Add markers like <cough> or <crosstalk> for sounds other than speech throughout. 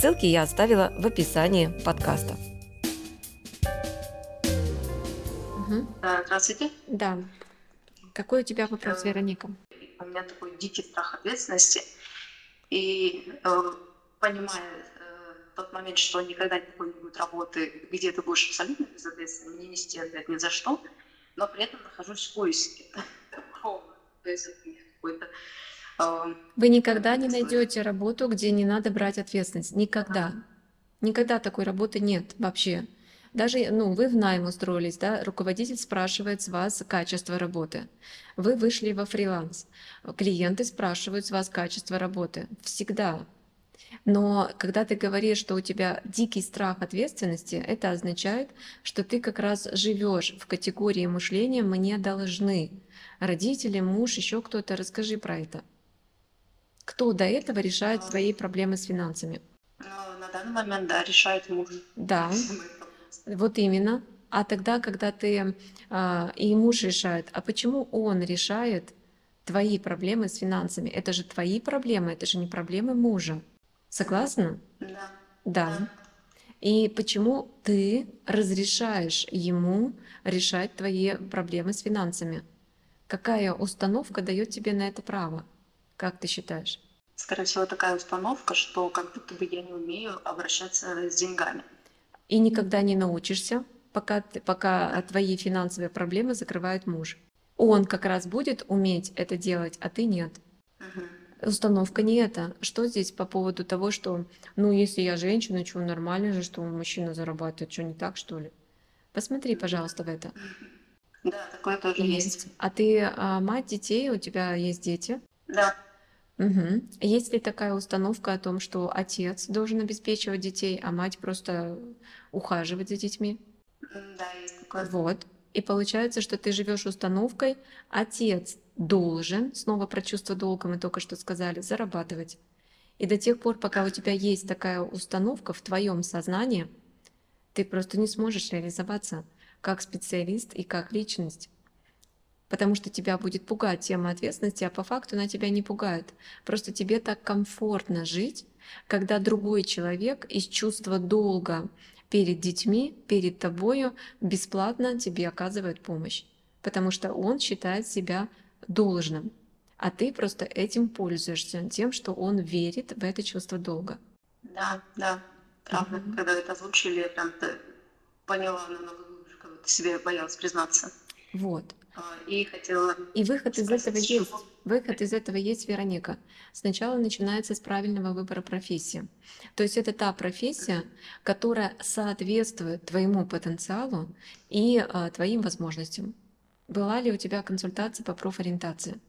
Ссылки я оставила в описании подкаста. Здравствуйте. Да. Какой у тебя вопрос, Вероника? У меня такой дикий страх ответственности. И э, понимая э, тот момент, что никогда не будет работы, где ты будешь абсолютно безответственным, не нести ответ ни за что, но при этом нахожусь в поиске. <laughs> То есть какой-то вы никогда не найдете работу, где не надо брать ответственность. Никогда. Никогда такой работы нет вообще. Даже, ну, вы в найм устроились, да, руководитель спрашивает с вас качество работы. Вы вышли во фриланс. Клиенты спрашивают с вас качество работы. Всегда. Но когда ты говоришь, что у тебя дикий страх ответственности, это означает, что ты как раз живешь в категории мышления «мне должны». Родители, муж, еще кто-то. Расскажи про это. Кто до этого решает свои проблемы с финансами? Ну, на данный момент, да, решает муж. Да, <laughs> вот именно. А тогда, когда ты а, и муж решает, а почему он решает твои проблемы с финансами? Это же твои проблемы, это же не проблемы мужа. Согласна? Да. Да. И почему ты разрешаешь ему решать твои проблемы с финансами? Какая установка дает тебе на это право? Как ты считаешь? Скорее всего, такая установка, что как будто бы я не умею обращаться с деньгами. И никогда не научишься, пока, пока твои финансовые проблемы закрывает муж. Он как раз будет уметь это делать, а ты нет. Угу. Установка не это. Что здесь по поводу того, что, ну, если я женщина, что нормально же, что мужчина зарабатывает, что не так, что ли? Посмотри, пожалуйста, в это. Да, такое тоже есть. есть. А ты а, мать детей, у тебя есть дети? Да. Угу. Есть ли такая установка о том, что отец должен обеспечивать детей, а мать просто ухаживать за детьми? Да, есть такое. Вот. И получается, что ты живешь установкой, отец должен, снова про чувство долга мы только что сказали, зарабатывать. И до тех пор, пока у тебя есть такая установка в твоем сознании, ты просто не сможешь реализоваться как специалист и как личность потому что тебя будет пугать тема ответственности, а по факту она тебя не пугает. Просто тебе так комфортно жить, когда другой человек из чувства долга перед детьми, перед тобою бесплатно тебе оказывает помощь, потому что он считает себя должным, а ты просто этим пользуешься, тем, что он верит в это чувство долга. Да, да, правда. Mm-hmm. Когда это озвучили, я прям поняла намного лучше, как себе боялась признаться. Вот. И хотела... И выход из этого есть. Выход из этого есть, Вероника. Сначала начинается с правильного выбора профессии. То есть это та профессия, которая соответствует твоему потенциалу и а, твоим возможностям. Была ли у тебя консультация по профориентации?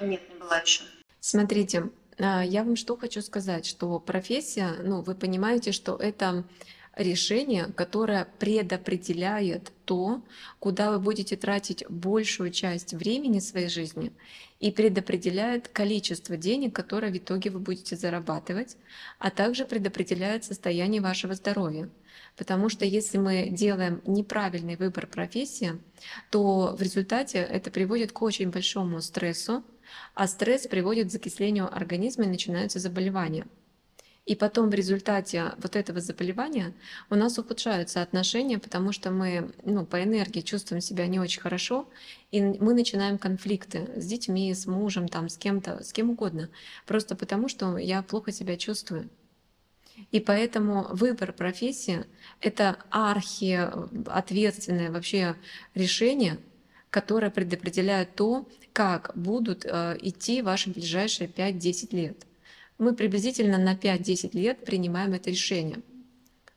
Нет, не была еще. Смотрите, а, я вам что хочу сказать, что профессия, ну, вы понимаете, что это решение, которое предопределяет то, куда вы будете тратить большую часть времени своей жизни и предопределяет количество денег, которое в итоге вы будете зарабатывать, а также предопределяет состояние вашего здоровья. Потому что если мы делаем неправильный выбор профессии, то в результате это приводит к очень большому стрессу, а стресс приводит к закислению организма и начинаются заболевания. И потом в результате вот этого заболевания у нас ухудшаются отношения, потому что мы ну, по энергии чувствуем себя не очень хорошо, и мы начинаем конфликты с детьми, с мужем, там, с кем-то, с кем угодно, просто потому что я плохо себя чувствую. И поэтому выбор профессии — это архи ответственное вообще решение, которое предопределяет то, как будут э, идти ваши ближайшие 5-10 лет мы приблизительно на 5-10 лет принимаем это решение.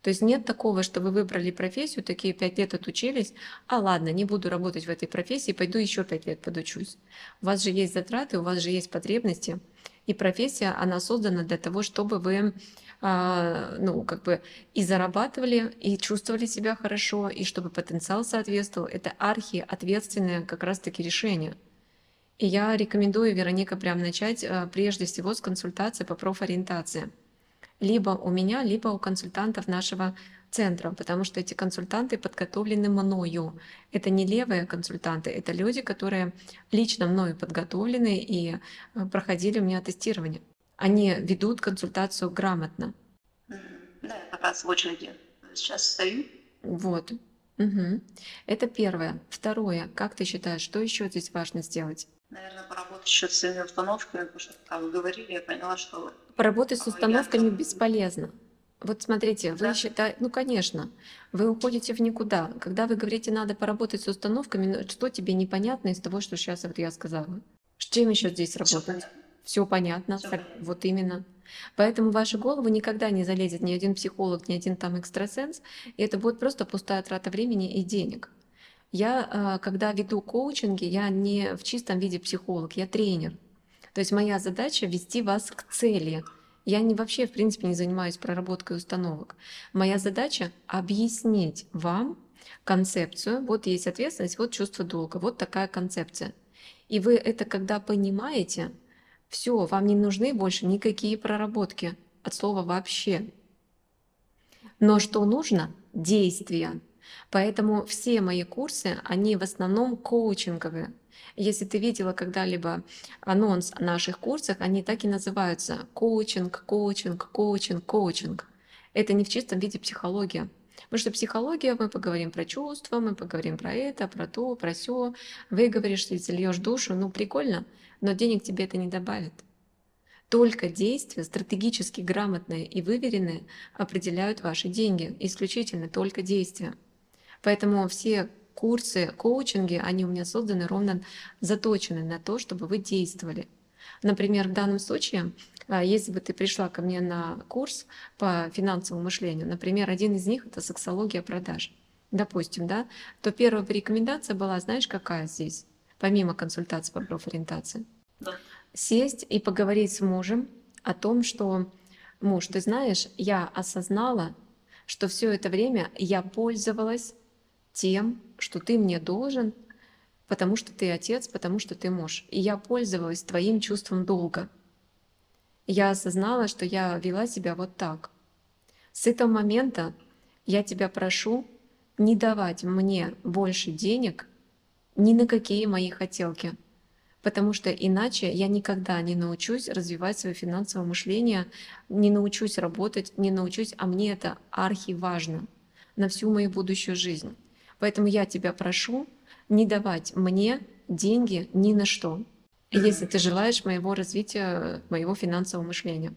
То есть нет такого, что вы выбрали профессию, такие 5 лет отучились, а ладно, не буду работать в этой профессии, пойду еще 5 лет подучусь. У вас же есть затраты, у вас же есть потребности, и профессия, она создана для того, чтобы вы а, ну, как бы и зарабатывали, и чувствовали себя хорошо, и чтобы потенциал соответствовал. Это архи ответственное как раз-таки решение. И я рекомендую, Вероника, прям начать а, прежде всего с консультации по профориентации. Либо у меня, либо у консультантов нашего центра, потому что эти консультанты подготовлены мною. Это не левые консультанты, это люди, которые лично мною подготовлены и а, проходили у меня тестирование они ведут консультацию грамотно. Да, я в очереди сейчас стою. Вот. Угу. Это первое. Второе. Как ты считаешь, что еще здесь важно сделать? Наверное, поработать еще с своими установками, потому что, как вы говорили, я поняла, что... Поработать с установками я... бесполезно. Вот смотрите, вы да? считаете, ну конечно, вы уходите в никуда. Когда вы говорите, надо поработать с установками, ну, что тебе непонятно из того, что сейчас вот я сказала? С чем еще здесь работать? Все понятно, Всё понятно. вот именно. Поэтому в вашу голову никогда не залезет ни один психолог, ни один там экстрасенс, и это будет просто пустая трата времени и денег. Я, а, когда веду коучинги, я не в чистом виде психолог, я тренер. То есть моя задача вести вас к цели. Я не вообще, в принципе, не занимаюсь проработкой установок. Моя задача объяснить вам концепцию. Вот есть ответственность, вот чувство долга, вот такая концепция. И вы это, когда понимаете, все, вам не нужны больше никакие проработки от слова вообще. Но что нужно? Действия. Поэтому все мои курсы, они в основном коучинговые. Если ты видела когда-либо анонс о наших курсах, они так и называются коучинг, коучинг, коучинг, коучинг. Это не в чистом виде психология. Потому что психология, мы поговорим про чувства, мы поговорим про это, про то, про все. Выговоришься, зальешь душу, ну прикольно но денег тебе это не добавит. Только действия, стратегически грамотные и выверенные, определяют ваши деньги. Исключительно только действия. Поэтому все курсы, коучинги, они у меня созданы ровно заточены на то, чтобы вы действовали. Например, в данном случае, а, если бы ты пришла ко мне на курс по финансовому мышлению, например, один из них это сексология продаж, допустим, да, то первая рекомендация была, знаешь, какая здесь? помимо консультации по профориентации. Да. Сесть и поговорить с мужем о том, что муж, ты знаешь, я осознала, что все это время я пользовалась тем, что ты мне должен, потому что ты отец, потому что ты муж. И я пользовалась твоим чувством долга. Я осознала, что я вела себя вот так. С этого момента я тебя прошу не давать мне больше денег ни на какие мои хотелки, потому что иначе я никогда не научусь развивать свое финансовое мышление, не научусь работать, не научусь, а мне это архи важно на всю мою будущую жизнь. Поэтому я тебя прошу не давать мне деньги ни на что, если ты желаешь моего развития, моего финансового мышления.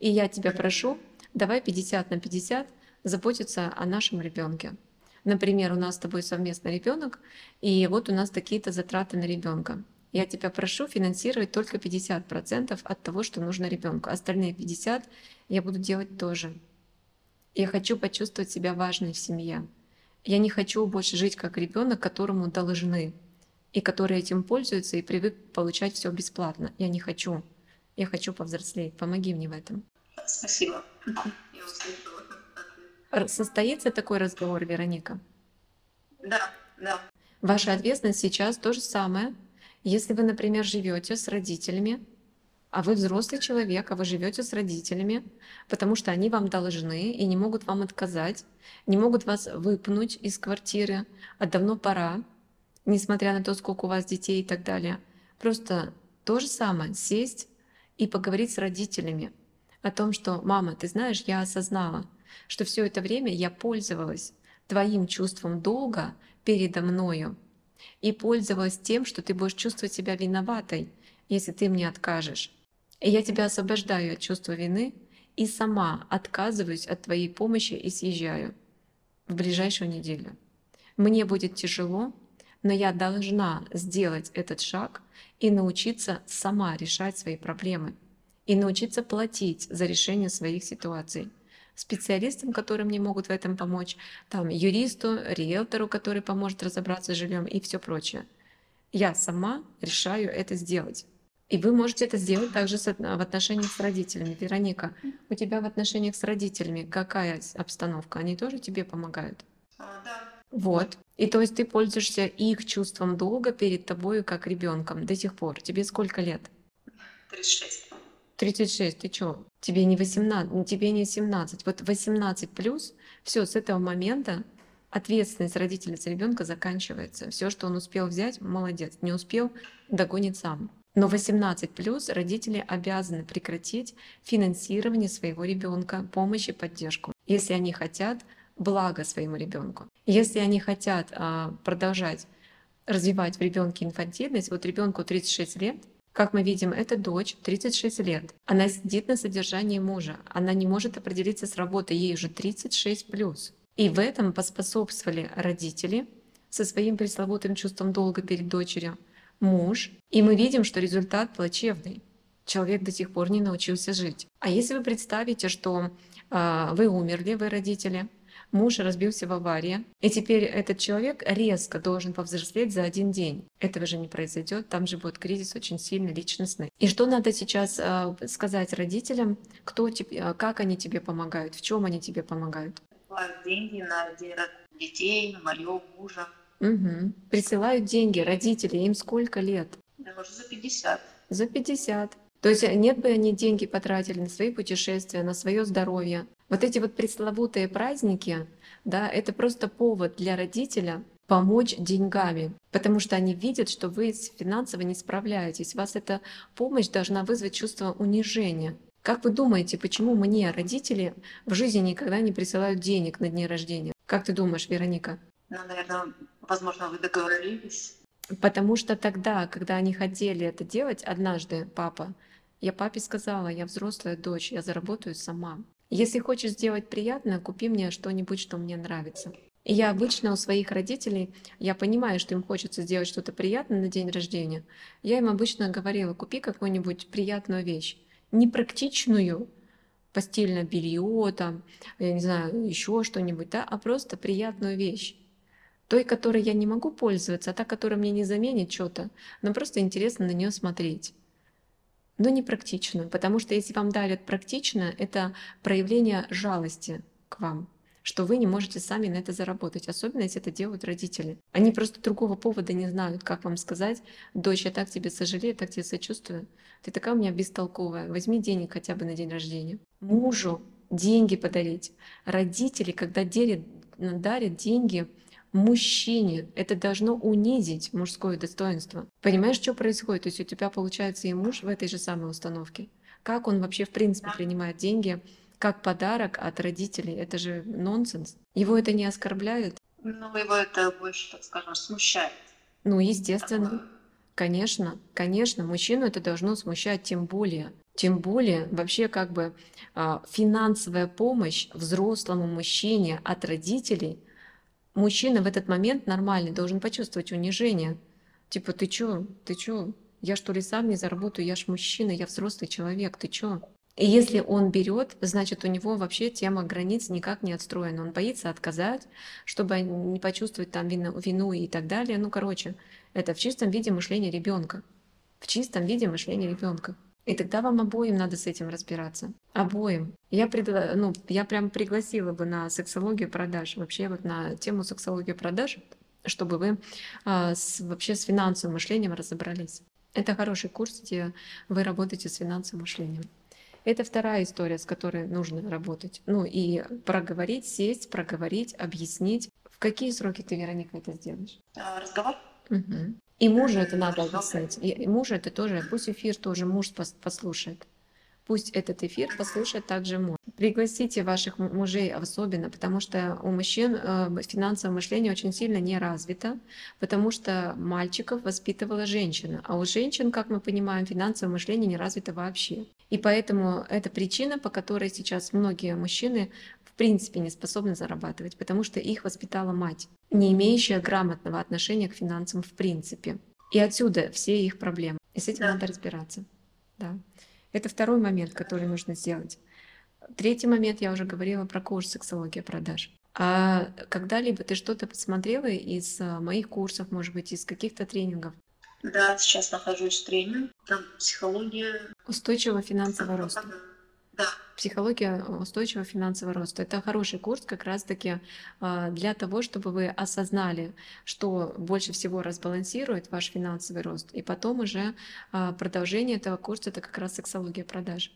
И я тебя прошу, давай 50 на 50 заботиться о нашем ребенке. Например, у нас с тобой совместный ребенок, и вот у нас такие-то затраты на ребенка. Я тебя прошу финансировать только 50% от того, что нужно ребенку. Остальные 50% я буду делать тоже. Я хочу почувствовать себя важной в семье. Я не хочу больше жить как ребенок, которому должны, и который этим пользуется и привык получать все бесплатно. Я не хочу. Я хочу повзрослеть. Помоги мне в этом. Спасибо. Состоится такой разговор, Вероника? Да, да. Ваша ответственность сейчас то же самое. Если вы, например, живете с родителями, а вы взрослый человек, а вы живете с родителями, потому что они вам должны и не могут вам отказать, не могут вас выпнуть из квартиры, а давно пора, несмотря на то, сколько у вас детей и так далее. Просто то же самое, сесть и поговорить с родителями о том, что «мама, ты знаешь, я осознала, что все это время я пользовалась твоим чувством долга передо мною и пользовалась тем, что ты будешь чувствовать себя виноватой, если ты мне откажешь. И я тебя освобождаю от чувства вины и сама отказываюсь от твоей помощи и съезжаю в ближайшую неделю. Мне будет тяжело, но я должна сделать этот шаг и научиться сама решать свои проблемы и научиться платить за решение своих ситуаций специалистам, которые мне могут в этом помочь, там юристу, риэлтору, который поможет разобраться с жильем и все прочее. Я сама решаю это сделать. И вы можете это сделать также с в отношениях с родителями. Вероника, у тебя в отношениях с родителями какая обстановка? Они тоже тебе помогают? А, да. Вот. И то есть ты пользуешься их чувством долга перед тобой как ребенком до сих пор. Тебе сколько лет? 36. 36, ты чё? Тебе не 18, тебе не 17. Вот 18 плюс, все, с этого момента ответственность родителя за ребенка заканчивается. Все, что он успел взять, молодец. Не успел, догонит сам. Но 18 плюс родители обязаны прекратить финансирование своего ребенка, помощь и поддержку, если они хотят блага своему ребенку. Если они хотят а, продолжать развивать в ребенке инфантильность, вот ребенку 36 лет, как мы видим, эта дочь 36 лет. Она сидит на содержании мужа. Она не может определиться с работой, ей уже 36 плюс. И в этом поспособствовали родители со своим пресловутым чувством долга перед дочерью, муж, и мы видим, что результат плачевный. Человек до сих пор не научился жить. А если вы представите, что э, вы умерли, вы родители, муж разбился в аварии, и теперь этот человек резко должен повзрослеть за один день. Этого же не произойдет, там же будет кризис очень сильный, личностный. И что надо сейчас э, сказать родителям, кто тебе, как они тебе помогают, в чем они тебе помогают? Деньги на детей, моего мужа. Угу. Присылают деньги родители, им сколько лет? Да, уже за 50. За 50. То есть э, нет бы они деньги потратили на свои путешествия, на свое здоровье. Вот эти вот пресловутые праздники, да, это просто повод для родителя помочь деньгами, потому что они видят, что вы финансово не справляетесь. Вас эта помощь должна вызвать чувство унижения. Как вы думаете, почему мне родители в жизни никогда не присылают денег на дни рождения? Как ты думаешь, Вероника? Ну, наверное, возможно, вы договорились. Потому что тогда, когда они хотели это делать, однажды папа, я папе сказала, я взрослая дочь, я заработаю сама. Если хочешь сделать приятное, купи мне что-нибудь, что мне нравится. И я обычно у своих родителей, я понимаю, что им хочется сделать что-то приятное на день рождения, я им обычно говорила, купи какую-нибудь приятную вещь, непрактичную, постельное белье, там, я не знаю, еще что-нибудь, да, а просто приятную вещь той, которой я не могу пользоваться, а та, которая мне не заменит что-то, но просто интересно на нее смотреть. Но не практично, потому что если вам дарят практично, это проявление жалости к вам, что вы не можете сами на это заработать, особенно если это делают родители. Они просто другого повода не знают, как вам сказать, дочь, я так тебе сожалею, так тебе сочувствую, ты такая у меня бестолковая, возьми денег хотя бы на день рождения. Мужу деньги подарить. Родители, когда дарят, дарят деньги, мужчине. Это должно унизить мужское достоинство. Понимаешь, что происходит? То есть у тебя получается и муж в этой же самой установке. Как он вообще в принципе принимает деньги как подарок от родителей? Это же нонсенс. Его это не оскорбляет? Ну, его это больше, так скажем, смущает. Ну, естественно. Такое. Конечно, конечно, мужчину это должно смущать тем более. Тем более вообще как бы а, финансовая помощь взрослому мужчине от родителей – мужчина в этот момент нормальный должен почувствовать унижение. Типа, ты чё, ты чё, я что ли сам не заработаю, я ж мужчина, я взрослый человек, ты чё? И если он берет, значит, у него вообще тема границ никак не отстроена. Он боится отказать, чтобы не почувствовать там вину, вину и так далее. Ну, короче, это в чистом виде мышление ребенка. В чистом виде мышление ребенка. И тогда вам обоим надо с этим разбираться. Обоим. Я, предла... ну, я прям пригласила бы на сексологию продаж, вообще вот на тему сексологии продаж, чтобы вы а, с, вообще с финансовым мышлением разобрались. Это хороший курс, где вы работаете с финансовым мышлением. Это вторая история, с которой нужно работать. Ну и проговорить, сесть, проговорить, объяснить. В какие сроки ты, Вероника, это сделаешь? А, разговор. Угу. И мужу это надо объяснить. И, мужу это тоже, пусть эфир тоже муж послушает. Пусть этот эфир послушает также муж. Пригласите ваших мужей особенно, потому что у мужчин э, финансовое мышление очень сильно не развито, потому что мальчиков воспитывала женщина, а у женщин, как мы понимаем, финансовое мышление не развито вообще. И поэтому это причина, по которой сейчас многие мужчины в принципе не способны зарабатывать, потому что их воспитала мать, не имеющая грамотного отношения к финансам в принципе. И отсюда все их проблемы. И с этим да. надо разбираться. Да. Это второй момент, который нужно сделать. Третий момент, я уже говорила про курс «Сексология продаж». А когда-либо ты что-то посмотрела из а, моих курсов, может быть, из каких-то тренингов? Да, сейчас нахожусь в трене. Там психология. Устойчивого финансового роста. Да. Психология устойчивого финансового роста. Это хороший курс как раз-таки а, для того, чтобы вы осознали, что больше всего разбалансирует ваш финансовый рост. И потом уже а, продолжение этого курса — это как раз сексология продаж.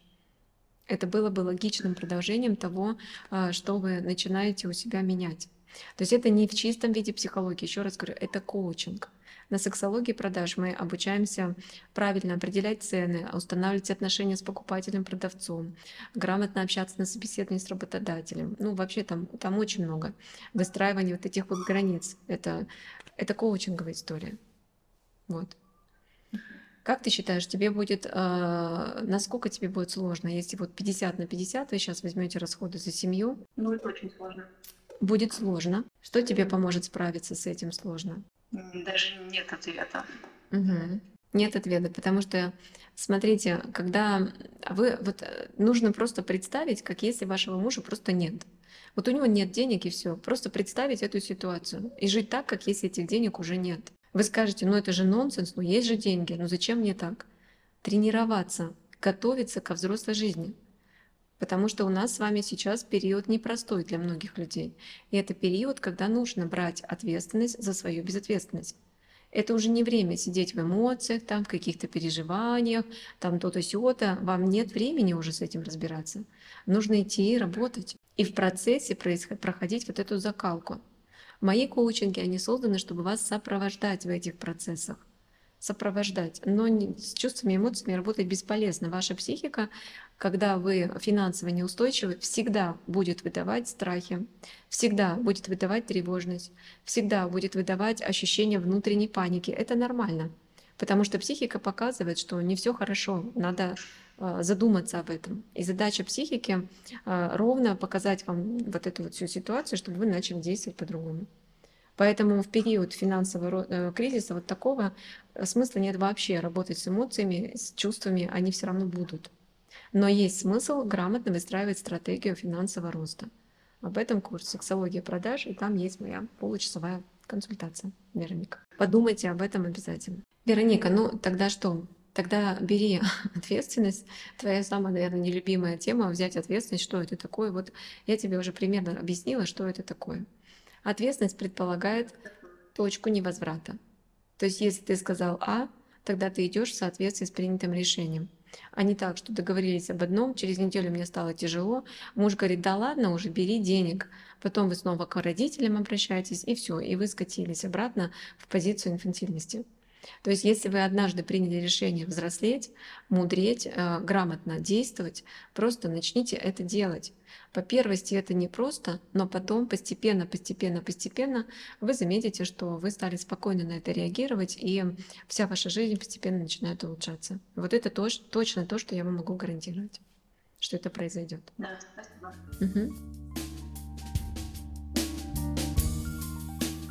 Это было бы логичным продолжением того, а, что вы начинаете у себя менять. То есть это не в чистом виде психологии, еще раз говорю, это коучинг. На сексологии продаж мы обучаемся правильно определять цены, устанавливать отношения с покупателем, продавцом, грамотно общаться на собеседовании с работодателем. Ну, вообще там, там очень много. Выстраивание вот этих вот границ. Это, это коучинговая история. Вот. Как ты считаешь, тебе будет, э, насколько тебе будет сложно, если вот 50 на 50 вы сейчас возьмете расходы за семью? Ну, это очень сложно. Будет сложно. Что тебе поможет справиться с этим сложно? Даже нет ответа. Угу. Нет ответа, потому что, смотрите, когда вы, вот э, нужно просто представить, как если вашего мужа просто нет. Вот у него нет денег и все. Просто представить эту ситуацию и жить так, как если этих денег уже нет. Вы скажете, ну это же нонсенс, ну есть же деньги, ну зачем мне так? Тренироваться, готовиться ко взрослой жизни. Потому что у нас с вами сейчас период непростой для многих людей. И это период, когда нужно брать ответственность за свою безответственность. Это уже не время сидеть в эмоциях, там, в каких-то переживаниях, там то-то, сё-то. Вам нет времени уже с этим разбираться. Нужно идти и работать. И в процессе проходить вот эту закалку. Мои коучинги, они созданы, чтобы вас сопровождать в этих процессах сопровождать. Но с чувствами и эмоциями работать бесполезно. Ваша психика, когда вы финансово неустойчивы, всегда будет выдавать страхи, всегда будет выдавать тревожность, всегда будет выдавать ощущение внутренней паники. Это нормально, потому что психика показывает, что не все хорошо, надо а, задуматься об этом. И задача психики а, ровно показать вам вот эту вот всю ситуацию, чтобы вы начали действовать по-другому. Поэтому в период финансового э, кризиса вот такого э, смысла нет вообще работать с эмоциями, с чувствами, они все равно будут. Но есть смысл грамотно выстраивать стратегию финансового роста. Об этом курс «Сексология продаж», и там есть моя получасовая консультация, Вероника. Подумайте об этом обязательно. Вероника, ну тогда что? Тогда бери <laughs> ответственность. Твоя самая, наверное, нелюбимая тема — взять ответственность, что это такое. Вот я тебе уже примерно объяснила, что это такое. Ответственность предполагает точку невозврата. То есть, если ты сказал А, тогда ты идешь в соответствии с принятым решением. А не так, что договорились об одном, через неделю мне стало тяжело, муж говорит, да ладно уже, бери денег. Потом вы снова к родителям обращаетесь, и все, и вы скатились обратно в позицию инфантильности. То есть, если вы однажды приняли решение взрослеть, мудреть, э, грамотно действовать, просто начните это делать. По первости это непросто, но потом постепенно, постепенно, постепенно вы заметите, что вы стали спокойно на это реагировать, и вся ваша жизнь постепенно начинает улучшаться. Вот это точно то, что я вам могу гарантировать, что это произойдет. Да, спасибо. Угу.